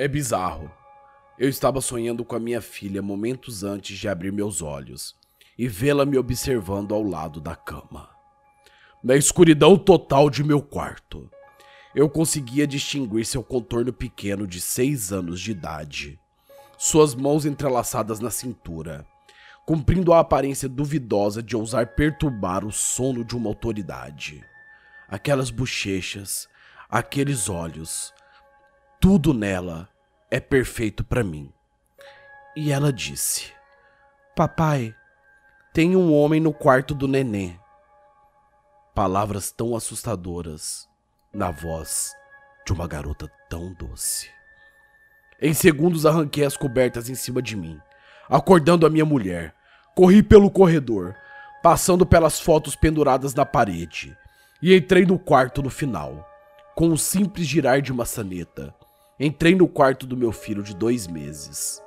É bizarro. Eu estava sonhando com a minha filha momentos antes de abrir meus olhos e vê-la me observando ao lado da cama. Na escuridão total de meu quarto, eu conseguia distinguir seu contorno pequeno de seis anos de idade, suas mãos entrelaçadas na cintura, cumprindo a aparência duvidosa de ousar perturbar o sono de uma autoridade. Aquelas bochechas, aqueles olhos, tudo nela é perfeito para mim. E ela disse: Papai, tem um homem no quarto do nenê. Palavras tão assustadoras na voz de uma garota tão doce. Em segundos arranquei as cobertas em cima de mim, acordando a minha mulher. Corri pelo corredor, passando pelas fotos penduradas na parede, e entrei no quarto no final, com um simples girar de maçaneta Entrei no quarto do meu filho de dois meses.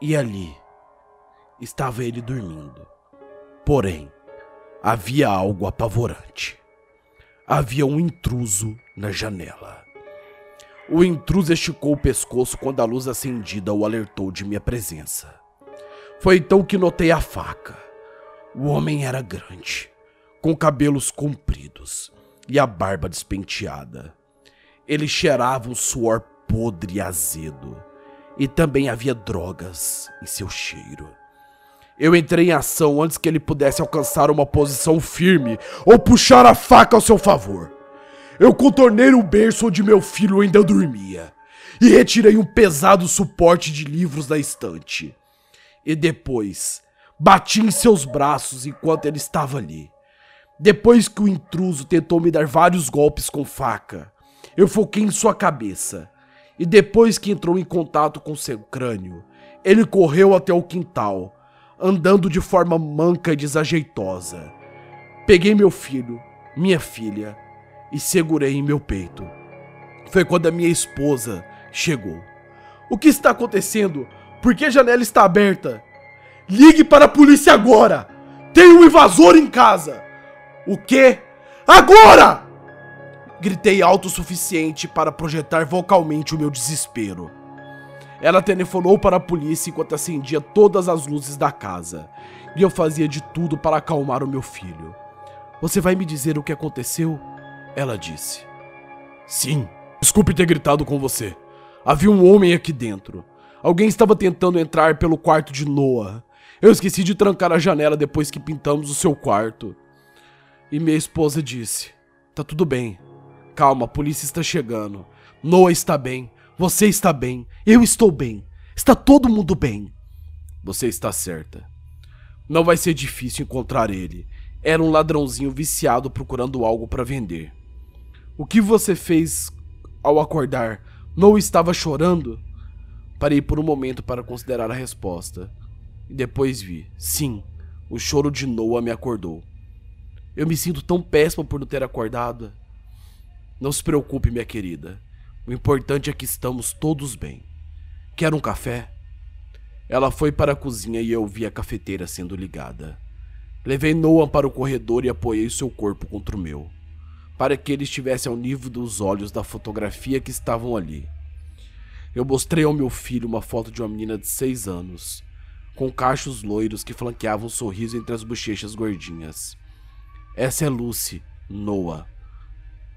E ali estava ele dormindo. Porém, havia algo apavorante. Havia um intruso na janela. O intruso esticou o pescoço quando a luz acendida o alertou de minha presença. Foi então que notei a faca. O homem era grande, com cabelos compridos e a barba despenteada. Ele cheirava um suor podre e azedo. E também havia drogas em seu cheiro. Eu entrei em ação antes que ele pudesse alcançar uma posição firme ou puxar a faca ao seu favor. Eu contornei o berço onde meu filho ainda dormia e retirei um pesado suporte de livros da estante. E depois bati em seus braços enquanto ele estava ali. Depois que o intruso tentou me dar vários golpes com faca, eu foquei em sua cabeça e depois que entrou em contato com seu crânio, ele correu até o quintal, andando de forma manca e desajeitosa. Peguei meu filho, minha filha, e segurei em meu peito. Foi quando a minha esposa chegou. O que está acontecendo? Por que a janela está aberta? Ligue para a polícia agora! Tem um invasor em casa! O quê? Agora! Gritei alto o suficiente para projetar vocalmente o meu desespero. Ela telefonou para a polícia enquanto acendia todas as luzes da casa, e eu fazia de tudo para acalmar o meu filho. Você vai me dizer o que aconteceu? Ela disse. Sim, desculpe ter gritado com você. Havia um homem aqui dentro. Alguém estava tentando entrar pelo quarto de Noah. Eu esqueci de trancar a janela depois que pintamos o seu quarto. E minha esposa disse: Tá tudo bem. Calma, a polícia está chegando. Noah está bem. Você está bem. Eu estou bem. Está todo mundo bem. Você está certa. Não vai ser difícil encontrar ele. Era um ladrãozinho viciado procurando algo para vender. O que você fez ao acordar? Noah estava chorando? Parei por um momento para considerar a resposta. E depois vi. Sim, o choro de Noah me acordou. Eu me sinto tão péssimo por não ter acordado. Não se preocupe, minha querida. O importante é que estamos todos bem. Quer um café? Ela foi para a cozinha e eu vi a cafeteira sendo ligada. Levei Noah para o corredor e apoiei seu corpo contra o meu, para que ele estivesse ao nível dos olhos da fotografia que estavam ali. Eu mostrei ao meu filho uma foto de uma menina de seis anos, com cachos loiros que flanqueavam um sorriso entre as bochechas gordinhas. Essa é Lucy, Noah,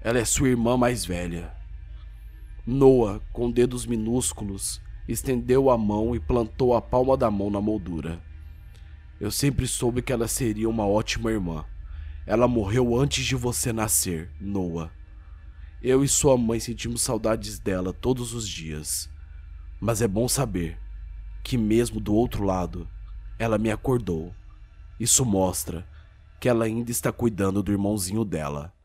ela é sua irmã mais velha. Noah, com dedos minúsculos, estendeu a mão e plantou a palma da mão na moldura. Eu sempre soube que ela seria uma ótima irmã. Ela morreu antes de você nascer, Noah. Eu e sua mãe sentimos saudades dela todos os dias. Mas é bom saber que, mesmo do outro lado, ela me acordou. Isso mostra que ela ainda está cuidando do irmãozinho dela.